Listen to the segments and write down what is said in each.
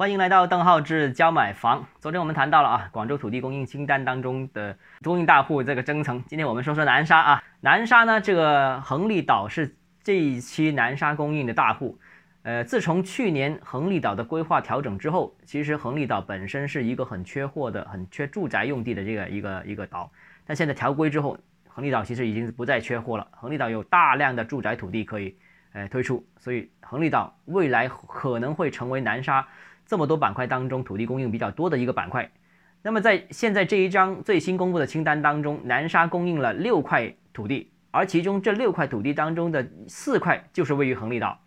欢迎来到邓浩志教买房。昨天我们谈到了啊，广州土地供应清单当中的供应大户这个增层。今天我们说说南沙啊，南沙呢，这个恒利岛是这一期南沙供应的大户。呃，自从去年恒利岛的规划调整之后，其实恒利岛本身是一个很缺货的、很缺住宅用地的这个一个一个岛。但现在调规之后，恒利岛其实已经不再缺货了，恒利岛有大量的住宅土地可以呃推出，所以恒利岛未来可能会成为南沙。这么多板块当中，土地供应比较多的一个板块。那么在现在这一张最新公布的清单当中，南沙供应了六块土地，而其中这六块土地当中的四块就是位于恒利岛。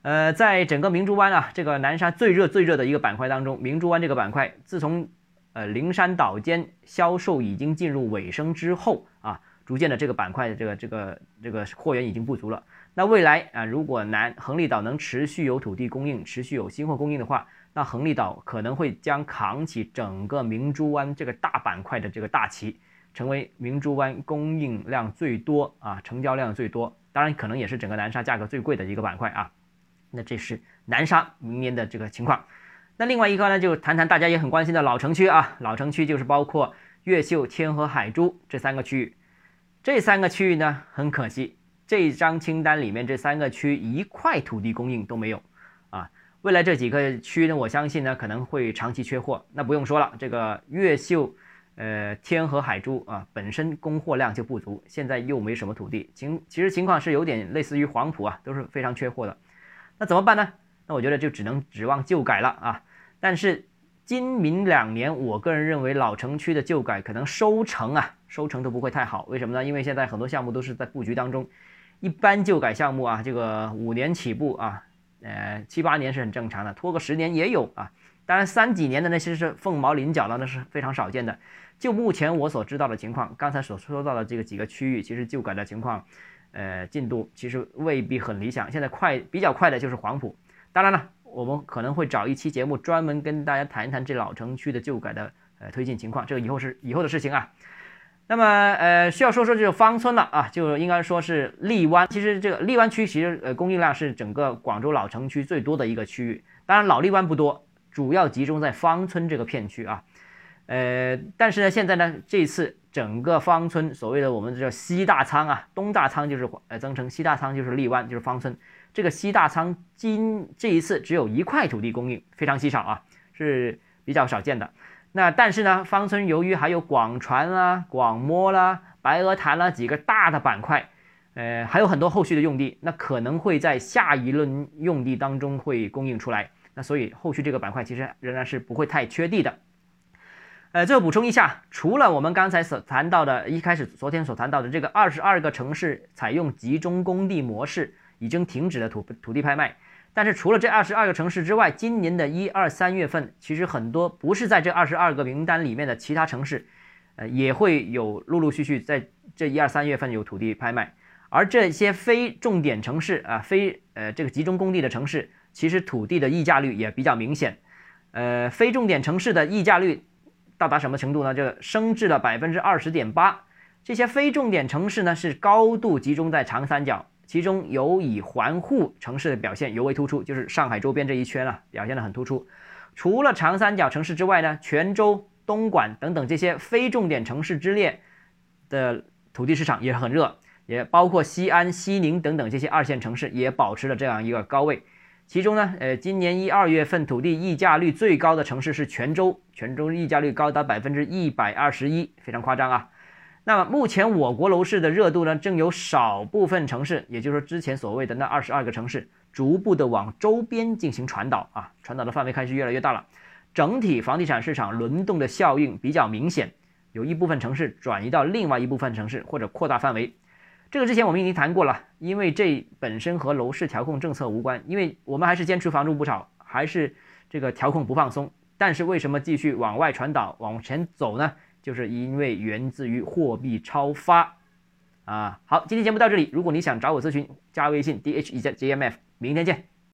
呃，在整个明珠湾啊，这个南沙最热最热的一个板块当中，明珠湾这个板块，自从呃灵山岛间销售已经进入尾声之后啊，逐渐的这个板块的这个这个这个货源已经不足了。那未来啊，如果南恒利岛能持续有土地供应，持续有新货供应的话，那恒利岛可能会将扛起整个明珠湾这个大板块的这个大旗，成为明珠湾供应量最多啊，成交量最多，当然可能也是整个南沙价格最贵的一个板块啊。那这是南沙明年的这个情况。那另外一个呢，就谈谈大家也很关心的老城区啊，老城区就是包括越秀、天河、海珠这三个区域。这三个区域呢，很可惜，这张清单里面这三个区一块土地供应都没有啊。未来这几个区呢，我相信呢可能会长期缺货。那不用说了，这个越秀、呃天河海珠啊，本身供货量就不足，现在又没什么土地，情其实情况是有点类似于黄埔啊，都是非常缺货的。那怎么办呢？那我觉得就只能指望旧改了啊。但是今明两年，我个人认为老城区的旧改可能收成啊，收成都不会太好。为什么呢？因为现在很多项目都是在布局当中，一般旧改项目啊，这个五年起步啊。呃，七八年是很正常的，拖个十年也有啊。当然，三几年的那些是凤毛麟角的，那是非常少见的。就目前我所知道的情况，刚才所说到的这个几个区域，其实旧改的情况，呃，进度其实未必很理想。现在快比较快的就是黄埔。当然了，我们可能会找一期节目专门跟大家谈一谈这老城区的旧改的呃推进情况，这个以后是以后的事情啊。那么，呃，需要说说这个芳村了啊，就应该说是荔湾。其实这个荔湾区其实呃供应量是整个广州老城区最多的一个区域。当然老荔湾不多，主要集中在芳村这个片区啊。呃，但是呢，现在呢，这一次整个芳村所谓的我们叫西大仓啊，东大仓就是呃增城，西大仓就是荔湾，就是芳村。这个西大仓今这一次只有一块土地供应，非常稀少啊，是比较少见的。那但是呢，芳村由于还有广传啦、广摸啦、白鹅潭啦几个大的板块，呃，还有很多后续的用地，那可能会在下一轮用地当中会供应出来。那所以后续这个板块其实仍然是不会太缺地的。呃，最后补充一下，除了我们刚才所谈到的，一开始昨天所谈到的这个二十二个城市采用集中供地模式，已经停止了土土地拍卖。但是除了这二十二个城市之外，今年的一二三月份，其实很多不是在这二十二个名单里面的其他城市，呃，也会有陆陆续续在这一二三月份有土地拍卖。而这些非重点城市啊，非呃这个集中供地的城市，其实土地的溢价率也比较明显。呃，非重点城市的溢价率到达什么程度呢？就升至了百分之二十点八。这些非重点城市呢，是高度集中在长三角。其中有以环沪城市的表现尤为突出，就是上海周边这一圈啊，表现得很突出。除了长三角城市之外呢，泉州、东莞等等这些非重点城市之列的土地市场也很热，也包括西安、西宁等等这些二线城市也保持了这样一个高位。其中呢，呃，今年一二月份土地溢价率最高的城市是泉州，泉州溢价率高达百分之一百二十一，非常夸张啊。那么目前我国楼市的热度呢，正有少部分城市，也就是说之前所谓的那二十二个城市，逐步的往周边进行传导啊，传导的范围开始越来越大了。整体房地产市场轮动的效应比较明显，有一部分城市转移到另外一部分城市或者扩大范围。这个之前我们已经谈过了，因为这本身和楼市调控政策无关，因为我们还是坚持房住不炒，还是这个调控不放松。但是为什么继续往外传导往前走呢？就是因为源自于货币超发，啊，好，今天节目到这里。如果你想找我咨询，加微信 d h 一加 j m f，明天见。